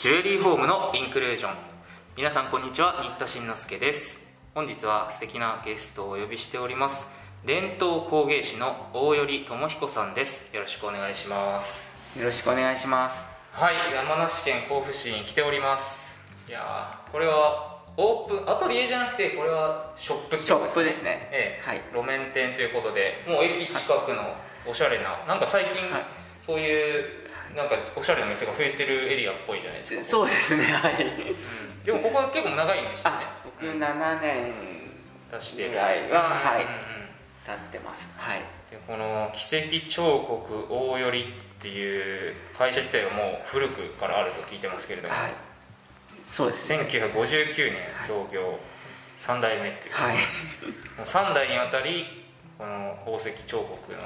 ジュエリーホームのインクルージョン。皆さんこんにちは新田慎之介です。本日は素敵なゲストをお呼びしております。伝統工芸士の大頼智彦さんです。よろしくお願いします。よろしくお願いします。はい山梨県甲府市に来ております。いやーこれはオープンアトリエじゃなくてこれはショップってショッことプですね。ええ。はい。路面店ということでもう駅近くのおしゃれななんか最近、はい。そういうなんかおしゃれな店が増えてるエリアっぽいじゃないですか。そうですねはい。うん。でもここは結構長いんですよね。あ僕7年出してるぐらいははいうんうんうん。経ってます。はい。でこの奇跡彫刻大頼っていう会社自体はもう古くからあると聞いてますけれども、はい。そうですね。1959年創業、3代目っていう、はい。もう3代にわたりこの宝石彫刻の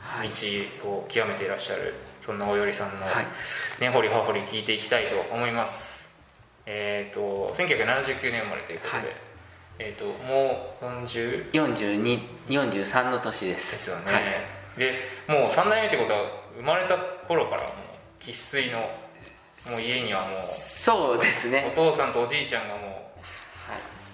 はい道を極めていらっしゃるそんな大頼さんのはい。根掘り葉掘り聞いていきたいと思います。えっ、と1979年生まれということで、はい。えっ、ともう40 4243の年です。ですよね、はい。でもう3代目ってことは生まれた頃からもう生粋のもう家にはもそうですうおね父さんとおじいちゃんがもはい、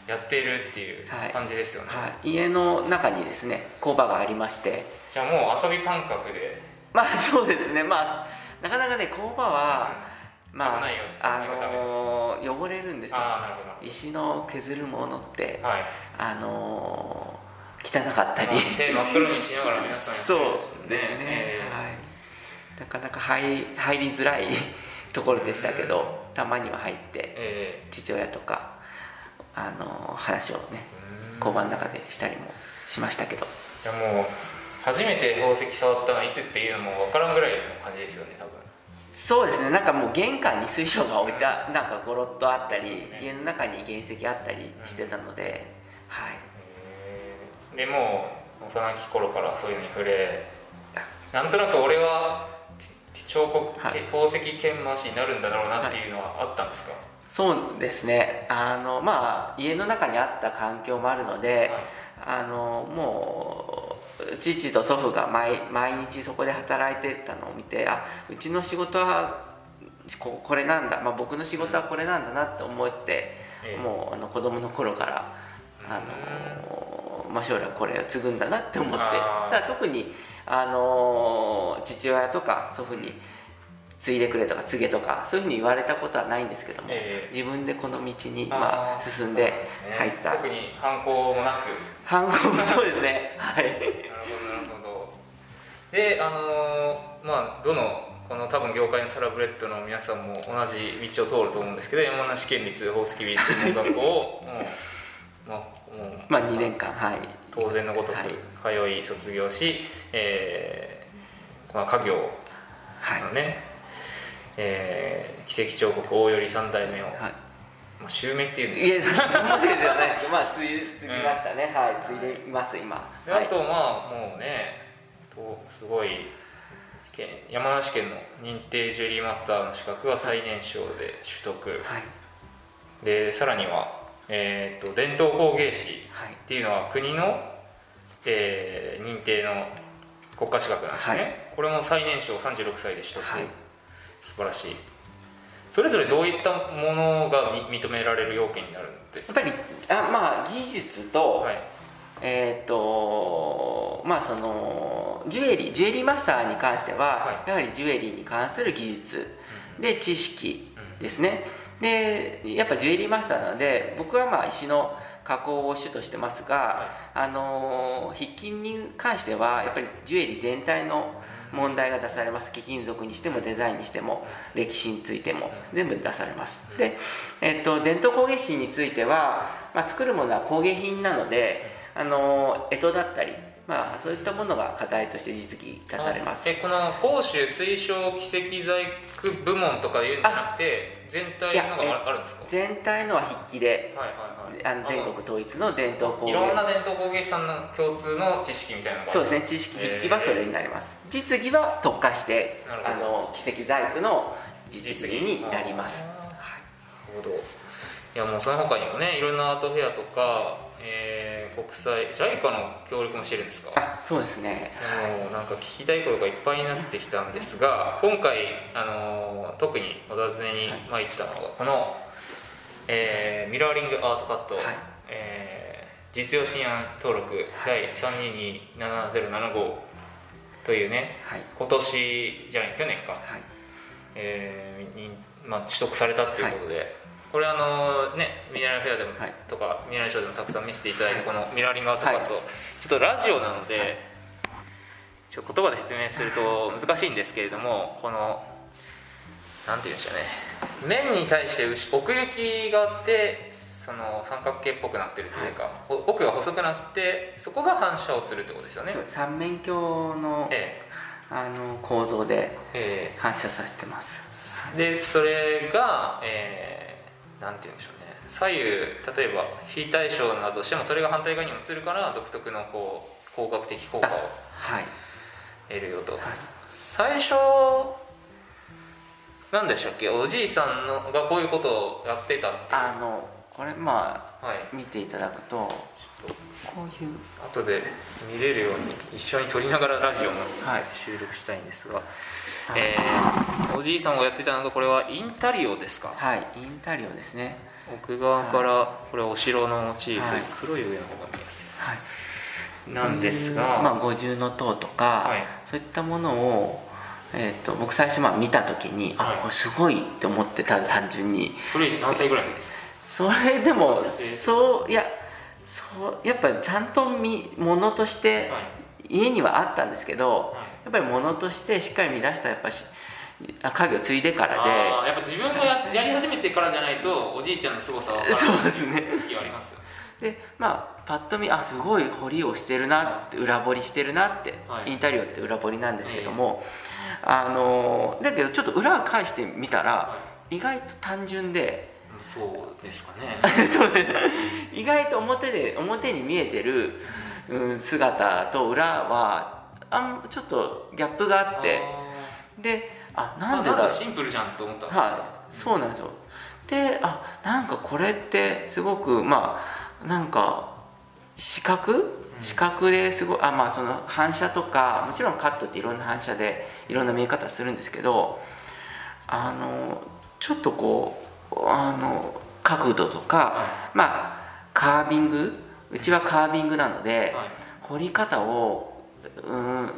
うやっているっていうはい。感じですよね、はい、家の中にですね工場がありまして。じゃあもう遊び感覚でまあそうですね。まあなかなかね工場はまああのー汚れるんですよ。石の削るものってはい。あのー汚かったり。手真っ黒にしながら皆さんやってそうですね、えはい、なかなか入入りづらい ところでしたけどたまには入ってえ父親とか、あのー話をねえ工場の中でしたりもしましたけど。じゃあもう初めて宝石触ったのはいつっていうのも分からんぐらいの感じですよね多分。そうですね。なんかもう玄関に水晶が置いたなんかゴロッとあったり、ね。家の中に原石あったりしてたので、はい。へえでもう幼き頃からそういうのに触れなんとなく俺は彫刻、はい。宝石研磨師になるんだろうなっていうのはあったんですか、そうですね。あのまあ家の中にあった環境もあるので、あのもう父と祖父が毎毎日そこで働いてたのを見てあうちの仕事はここれなんだ、まあ、僕の仕事はこれなんだなって思って、ええ。もうあの子供の頃からあの、まあ、将来これを継ぐんだなって思って。ただ特にあの父親とか祖父に継いでくれとか継げとかそういうふうに言われたことはないんですけども、ええ。自分でこの道に、まあ、進んで入った。特に反抗もなく。反抗もそうですね。はい。なるほどなるほど。であのーまあどのこの多分業界のサラブレッドの皆さんも同じ道を通ると思うんですけど山梨県立宝石美術専門学校を まあ、もうまあ2年間はい。当然のごとくはい。通い卒業し、えーまあ、家業はい。のね、えー奇跡彫刻大頼三代目を、はい。まあ、襲名っていうんです。いやそこまでではないですけどまあ継ぎましたね、はい継いでいます今。あとまあもうねとすごいけ山梨県の認定ジュエリーマスターの資格は最年少で取得、はい。でさらには、えー、と伝統工芸士はいっていうのは国の、えー認定の国家資格なんですね、はい。これも最年少36歳で取得、はい素晴らしい。それぞれどういったものがみ認められる要件になるんですか？やっぱりあまあ技術と、はい。えっ、とまあそのジュエリージュエリーマスターに関しては、はい。やはりジュエリーに関する技術で知識ですね、でやっぱジュエリーマスターなので僕はまあ石の加工を主としてますが、あの筆記に関してはやっぱりジュエリー全体の問題が出されます。貴金属にしてもデザインにしても歴史についても全部出されます。で、えっと伝統工芸士については、まあ、作るものは工芸品なのであの干支だったり、まあ、そういったものが課題として実技出されます。えこの甲州推奨奇跡細工部門とかいうんじゃなくて全体のがああるんですか？全体のは筆記ではいはいはい。あの全国統一の伝統工芸。いろんな伝統工芸士さんの共通の知識みたいなのがそうですね。知識筆記はそれになります、実技は特化してあの奇跡細工の実技になります。なるほど。いやもうその他にもねいろんなアートフェアとか、えー国際 JICA の協力もしてるんですか？あそうですね。もうなんか聞きたいことがいっぱいになってきたんですが今回あの特にお尋ねに参ったのがこの、えーミラーリングアートカット、はい。えー実用新案登録第3227075というねはい。今年じゃない去年か、はい。えーにまあ、取得されたっていうことで、これあのねミネラルフェアでも、はい。とかミネラルショーでもたくさん見せていただいて、このミラーリングアートカット、はい。ちょっとラジオなので、ちょっと言葉で説明すると難しいんですけれどもこのなんて言うんでしょうね。面に対して後奥行きがあってその三角形っぽくなってるというか、ほ奥が細くなってそこが反射をするってことですよね。三面鏡のえあの構造でええ。反射させてます。えでそれが、えーなんて言うんでしょうね。左右例えば非対称などしてもそれが反対側にも映るから独特のこう光学的効果をはい。得るよと、はい。最初何でしたっけ？おじいさんのがこういうことをやってたっていう。あのこれまはいあ見ていただくとこういう。後で見れるように一緒に撮りながらラジオもはい。収録したいんですが、はい。えーおじいさんがやってたのがこれはインタリオですか？はい。インタリオですね。奥側からこれはお城のモチーフ、はい。黒い上の方が見やす。はい。いなんですが、まあ、五重の塔とか、はい。そういったものを、えー、と僕最初まあ見た時に、はい。あこれすごいって思ってた単純に。それ何歳ぐらいの時ですか？それでもそういやそうやっぱりちゃんと見ものとしてはい。家にはあったんですけど、はい。やっぱりものとしてしっかり見出したらやっぱしあ家業継いでからで。やっぱ自分がややり始めてからじゃないとおじいちゃんの凄さは分からそうないですね。時はありますよ。でまあパッと見あすごい彫りをしてるなって裏彫りしてるなって、はい。インタリオって裏彫りなんですけども、あのだけどちょっと裏を返してみたら、は意外と単純でそうですかね。そうね。意外と表で表に見えてる、うん、姿と裏はあんちょっとギャップがあって。であなんでだシンプルじゃんと思ったんですはい。そうなんですよ。であなんかこれってすごくまあなんか視覚？視覚ですごいあまあその反射とかもちろんカットっていろんな反射でいろんな見え方するんですけどあのちょっとこうあの角度とか、はまあカービング？うちはカービングなので、はい。彫り方をうん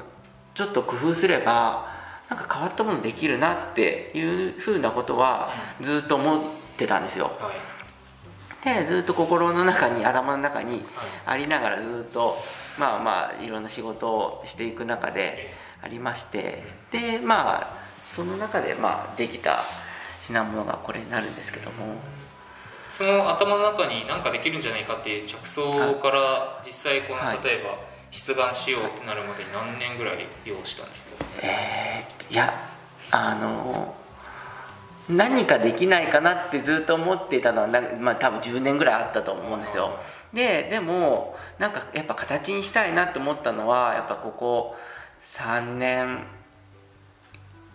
ちょっと工夫すればなんか変わったものできるなっていうふうなことはずっと思ってたんですよ。はい。でずっと心の中に頭の中にはい。ありながらずっとまあまあいろんな仕事をしていく中でえありましてでまあその中でまあできた品物がこれになるんですけども。その頭の中に何かできるんじゃないかっていう着想から実際このはい。例えば出願しようってなるまでに何年ぐらい要したんですか？えーいやあの何かできないかなってずっと思っていたのはな、まあ、多分10年ぐらいあったと思うんですよ。ででもなんかやっぱ形にしたいなと思ったのはやっぱここ3年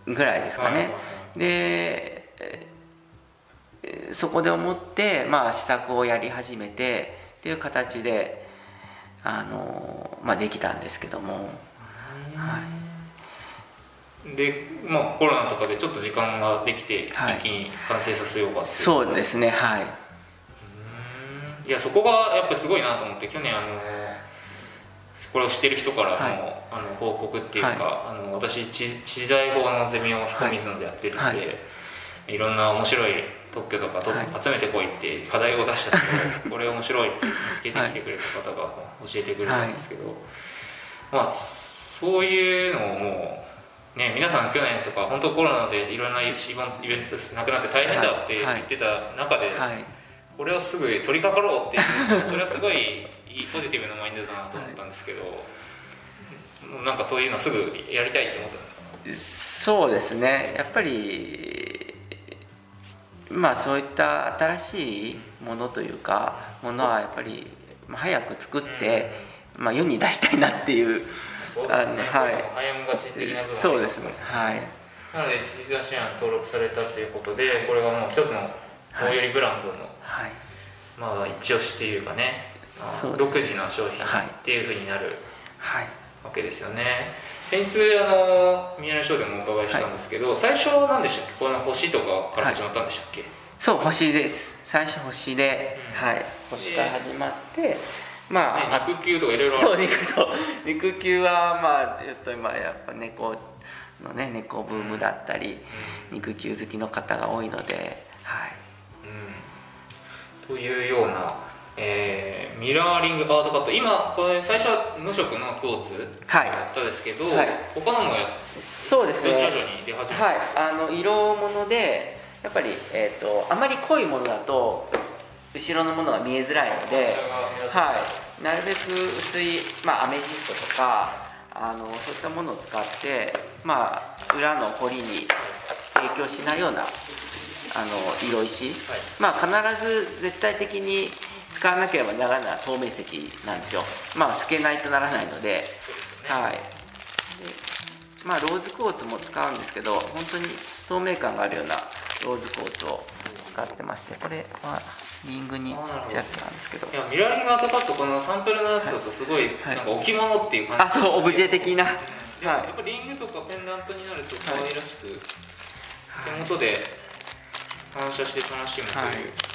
ぐらいですかね、でえーそこで思って、まあ、試作をやり始めてっていう形であの、まあ、できたんですけども、はい、でまあコロナとかでちょっと時間ができてはい。一気に完成させようかってそうですねはい。うん。いやそこがやっぱすごいなと思って去年あのこれを知ってる人からの,、はい。あの報告っていうか、はい。あの私知知財法のゼミを彦水野でやってるんで、はい。い、ろんな面白い特許とかと、はい。集めてこいって課題を出したところ これ面白いって見つけてきてくれた方が教えてくれたんですけど、まあそういうのをもうね皆さん去年とか本当コロナでいろんなイベントなくなって大変だって言ってた中で、はい。これをすぐ取り掛かろうっていうそれはすごいいいポジティブなマインドだなと思ったんですけど、なんかそういうのすぐやりたいって思ったんですか？そうですね。やっぱりまあそういった新しいものというかものはやっぱりまあ早く作って、まあ、世に出したいなっていうそうですね、はい。早もがち的なそうですね。はい。なので実は支援登録されたということでこれがもう一つの大寄りブランドの、はい。まあ一押しっていうかねそうです独自の商品はいっていうふうになるはい。わけですよね先日あのミネラルショーでもお伺いしたんですけど、最初は何でしたっけ？この星とかから始まったんでしたっけ、そう星です。最初星で、うん。はい。星から始まってまあ、ね肉球とかいろいろそう肉と肉球はまあちょっと今やっぱ猫のね猫ブームだったり、肉球好きの方が多いのではい。うん、というような、えーミラーリングアートカット。今これ最初は無色のクォーツはい。だったですけど、はい。他のもやそうですね。はい。あの色物でやっぱり、えー、とあまり濃いものだと後ろのものが見えづらいので、はい、なるべく薄い、まあ、アメジストとかあのそういったものを使って、まあ、裏の彫りに影響しないようなあの色石、まあ、必ず絶対的に使わなければならない透明石なんですよ。まあ透けないとならないので。はい。でまあローズクォーツも使うんですけど本当に透明感があるようなローズクォーツを使ってましてこれはリングにちっちゃいやつなんですけど。いやミラーリングアートカットこのサンプルのやつだとすごい、はい。なんか置物っていう感じ。あそうオブジェ的な。ではい。やっぱリングとかペンダントになると可愛らしく、手元で反射して楽しむという感じ、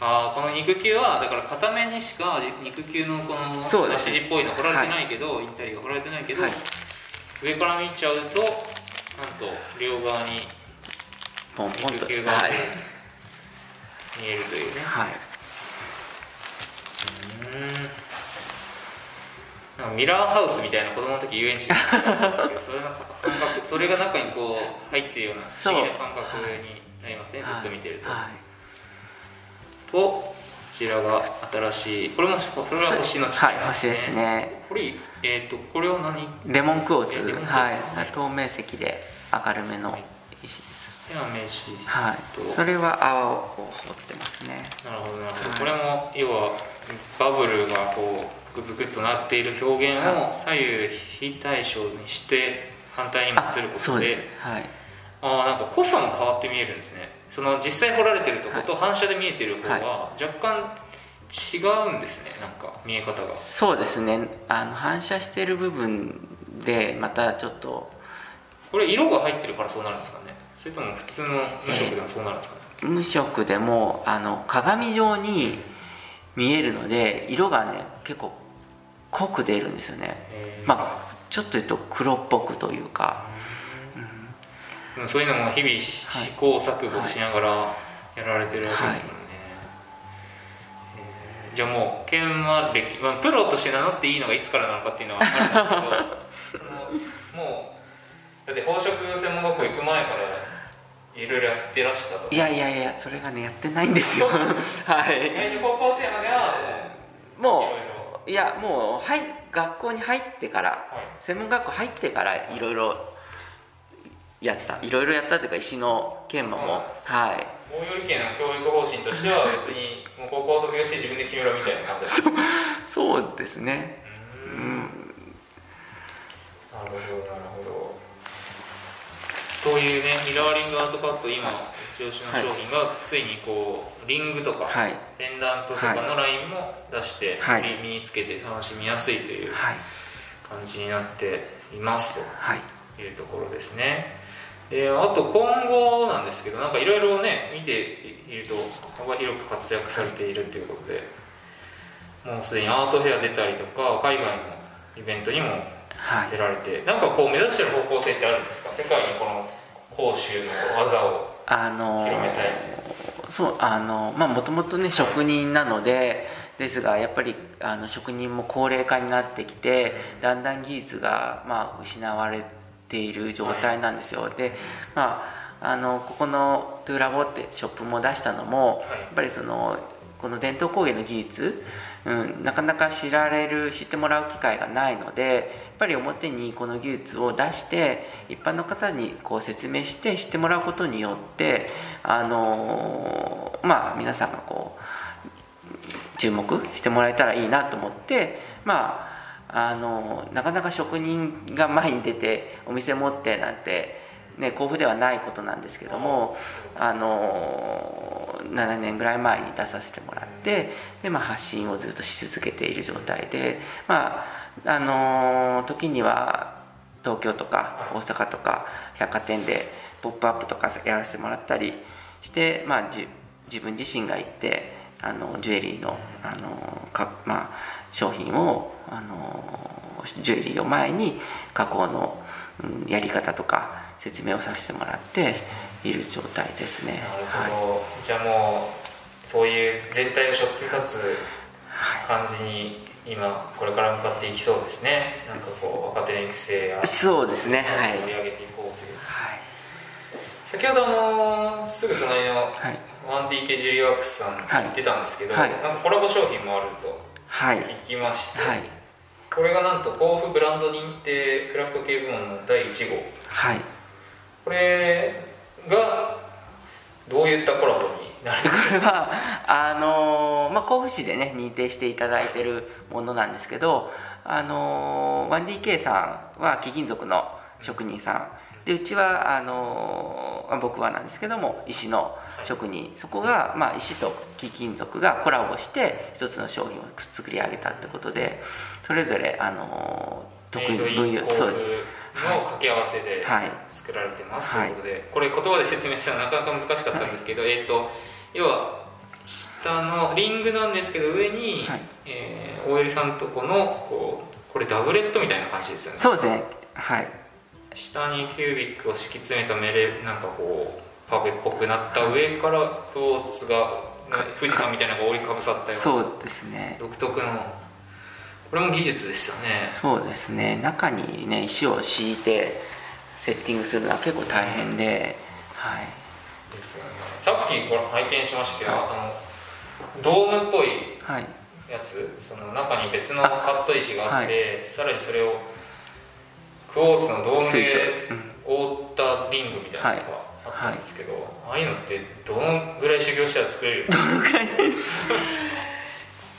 ああこの肉球はだから片面にしか肉球のこのそうです筋っぽいの彫られてないけど、インタリアが彫られてないけど、はい。上から見ちゃうとなんと両側にポンポンと。肉球がはい、見えるというね、はい、うん。なんかミラーハウスみたいな子供の時遊園地に行ったんですけど それの感覚それが中にこう入ってるような不思議な感覚になりますね、ずっと見てると、はいとこちらが新しいこれもこれは星のはい星ですね。これえっ、とこれは何？レモンクォーツ。えーツ。はい。透明石で明るめの石です。ではメシスはい。と、それは泡をこう掘ってますね。なるほどなるほど、はい。これも要はバブルがこうグクグクとなっている表現を左右非対称にして反対に映ることでそうです。はいああなんか濃さも変わって見えるんですね。その実際彫られてるとこと反射で見えてる方が若干違うんですねなんか見え方が。そうですね。あの反射してる部分でまたちょっとこれ色が入ってるからそうなるんですかね。それとも普通の無色でもそうなるんですかね、無色でもあの鏡状に見えるので色がね結構濃く出るんですよね。えー。まあちょっと言うと黒っぽくというかそういうのも日々試はい行錯誤しながらやられてるわけですもんね、えーじゃあもう研磨歴、まあ、プロとして名乗っていいのがいつからなのかっていうのはあるんですけどそのもうだって宝飾専門学校行く前からいろいろやってらしたといやいやいやそれがねやってないんですよ。はい。高校生まではもういやもうはい学校に入ってからはい。専門学校入ってからいろいろやった。いろいろやったというか石の研磨も。はい。大頼家の教育方針としては別にもう高校卒業して自分で決めろみたいな感じですそう。ですね。ううん。んなるほどなるほど。というねミラーリングアートカット今一押しの商品がついにこうリングとか、はい。ペンダントとかのラインも出して、はい。身につけて楽しみやすいというはい。感じになっていますはい。というところですねであと今後なんですけどなんかいろいろね見ていると幅広く活躍されているということでもうすでにアートフェア出たりとか海外のイベントにもはい。出られてなんかこう目指してる方向性ってあるんですか？世界にこの講習の技をあの広めたい。そうあのまあもともとね職人なのでですがやっぱりあの職人も高齢化になってきてだんだん技術が、まあ、失われている状態なんですよ、でまああのここのトゥーラボってショップも出したのも、はい。やっぱりそのこの伝統工芸の技術、うん、なかなか知られる知ってもらう機会がないのでやっぱり表にこの技術を出して一般の方にこう説明して知ってもらうことによってあのまあ皆さんがこう注目してもらえたらいいなと思ってまああのなかなか職人が前に出てお店持ってなんてね、甲府ではないことなんですけどもあの7年ぐらい前に出させてもらってで、まあ、発信をずっとし続けている状態でまああの時には東京とか大阪とか百貨店で「ポップアップとかやらせてもらったりして、まあ、自分自身が行ってあのジュエリーのあのか、まあ、商品をあのジュエリーを前に加工の、うん、やり方とか説明をさせてもらっている状態ですね。なるほど、はい、じゃあもうそういう全体を背負って立つ感じに今これから向かっていきそうですね。なんかこう若手の育成やそうですね。はい。盛り上げていこうという、はい、先ほどあのすぐ隣の 1DK ジュリーワークスさん言ってたんですけど、はい、なんかコラボ商品もあると聞きまして、はい、これがなんと甲府ブランド認定クラフト系部門の第1号。はい。これがどういったコラボに これはあのー、まあ、甲府市でね認定していただいてるものなんですけど、あのー、1DK さんは貴金属の職人さん。でうちはあのー、僕はなんですけども石の職人。そこが、まあ、石と貴金属がコラボして一つの商品を作り上げたってことでそれぞれあの得意分野そうです。の掛け合わせで作られてます、はい、ということで、これ言葉で説明するのはなかなか難しかったんですけど、はい、えっ、ー、と要は下のリングなんですけど上に、はい、えー、OL さんとこのこうこれダブレットみたいな感じですよね。そうですね。はい下にキュービックを敷き詰めたメレなんかこうパフェっぽくなった上からクォーツが富士山みたいなのが覆いかぶさったような。そうですね。独特のこれも技術ですよね。そうですね。中にね石を敷いてセッティングするのは結構大変で、はい。ですよね。さっきこれ拝見しましたけど、はい、あのドームっぽいやつ、はい、その中に別のカット石があって、はい、さらにそれをクォーツのドームで覆ったリングみたいなのがあったんですけど、ああいうのってどのぐらい修行したら作れる？どのぐらい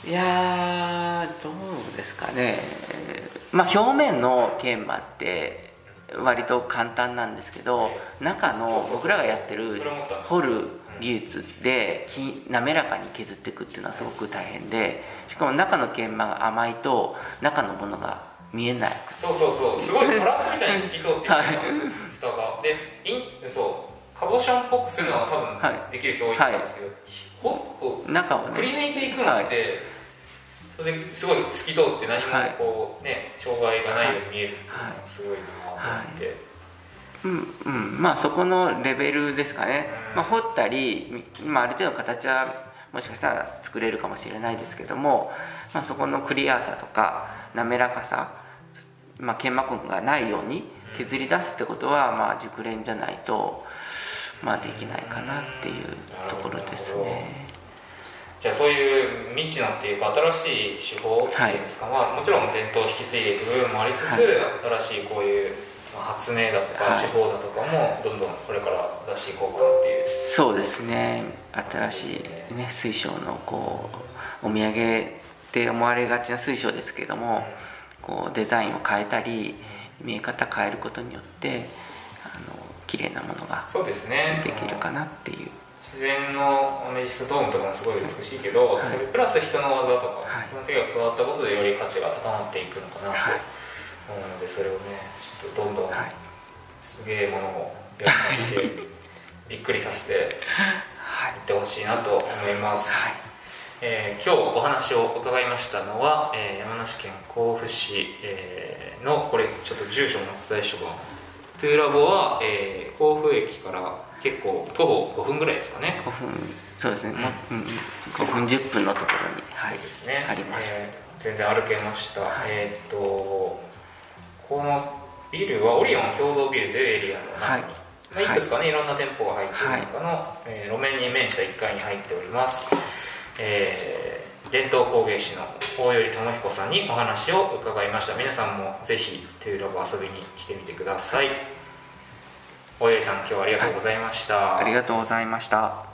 いやどうですかね。まあ表面の研磨って割と簡単なんですけど中の僕らがやってる掘る技術で滑らかに削っていくっていうのはすごく大変でしかも中の研磨が甘いと中のものが見えない。そうそうそう。すごいガラスみたいに透き通っていくんです、はい、蓋が。でインそう。カボシャンっぽくするのは多分できる人多いと思うんですけど、はい、中を、ね、くり抜いていくのって、はい。それですごい透き通って何もこうね、障害がないように見えるっていうのはすごいなと思って、うんうん。まあそこのレベルですかね、まあ、掘ったり、まあ、ある程度形はもしかしたら作れるかもしれないですけども、まあ、そこのクリアさとか滑らかさ、まあ、研磨痕がないように削り出すってことは、まあ、熟練じゃないと、まあ、できないかなっていうところですね。じゃあそういう未知なっていうか新しい手法っていうんですか、はい、まあ、もちろん伝統を引き継いでいく部分もありつつ、はい、新しいこういう発明だとか手法だとかもどんどんこれから出していこうかなっていう、そうですね。新しい、ね、水晶のこうお土産って思われがちな水晶ですけども、こうデザインを変えたり見え方変えることによってあの綺麗なものができるかなっていう。自然のアメジストドームとかもすごい美しいけど、はい、それプラス人の技とか、はい、その手が加わったことでより価値が高まっていくのかなと思うのでそれをねちょっとどんどんすげえものをやってしてびっくりさせて いってほしいなと思います、はい、えー、今日お話を伺いましたのは、えー、山梨県甲府市、えー、のこれちょっと住所もお伝えしておこうトゥーラボは、えー、甲府駅から結構徒歩5分ぐらいですかね。5分そうですね、うん、5分10分のところに、はい、ですね。あります、えー、全然歩けました、はい、えっ、とこのビルはオリオン共同ビルというエリアの中に、はい。まあ、いくつかね、はい、いろんな店舗が入っている中の、はい、えー、路面に面した1階に入っております、えー、伝統工芸士の大頼智彦さんにお話を伺いました。皆さんもぜひトゥーラボ遊びに来てみてください。大寄さん今日はありがとうございました、はい、ありがとうございました。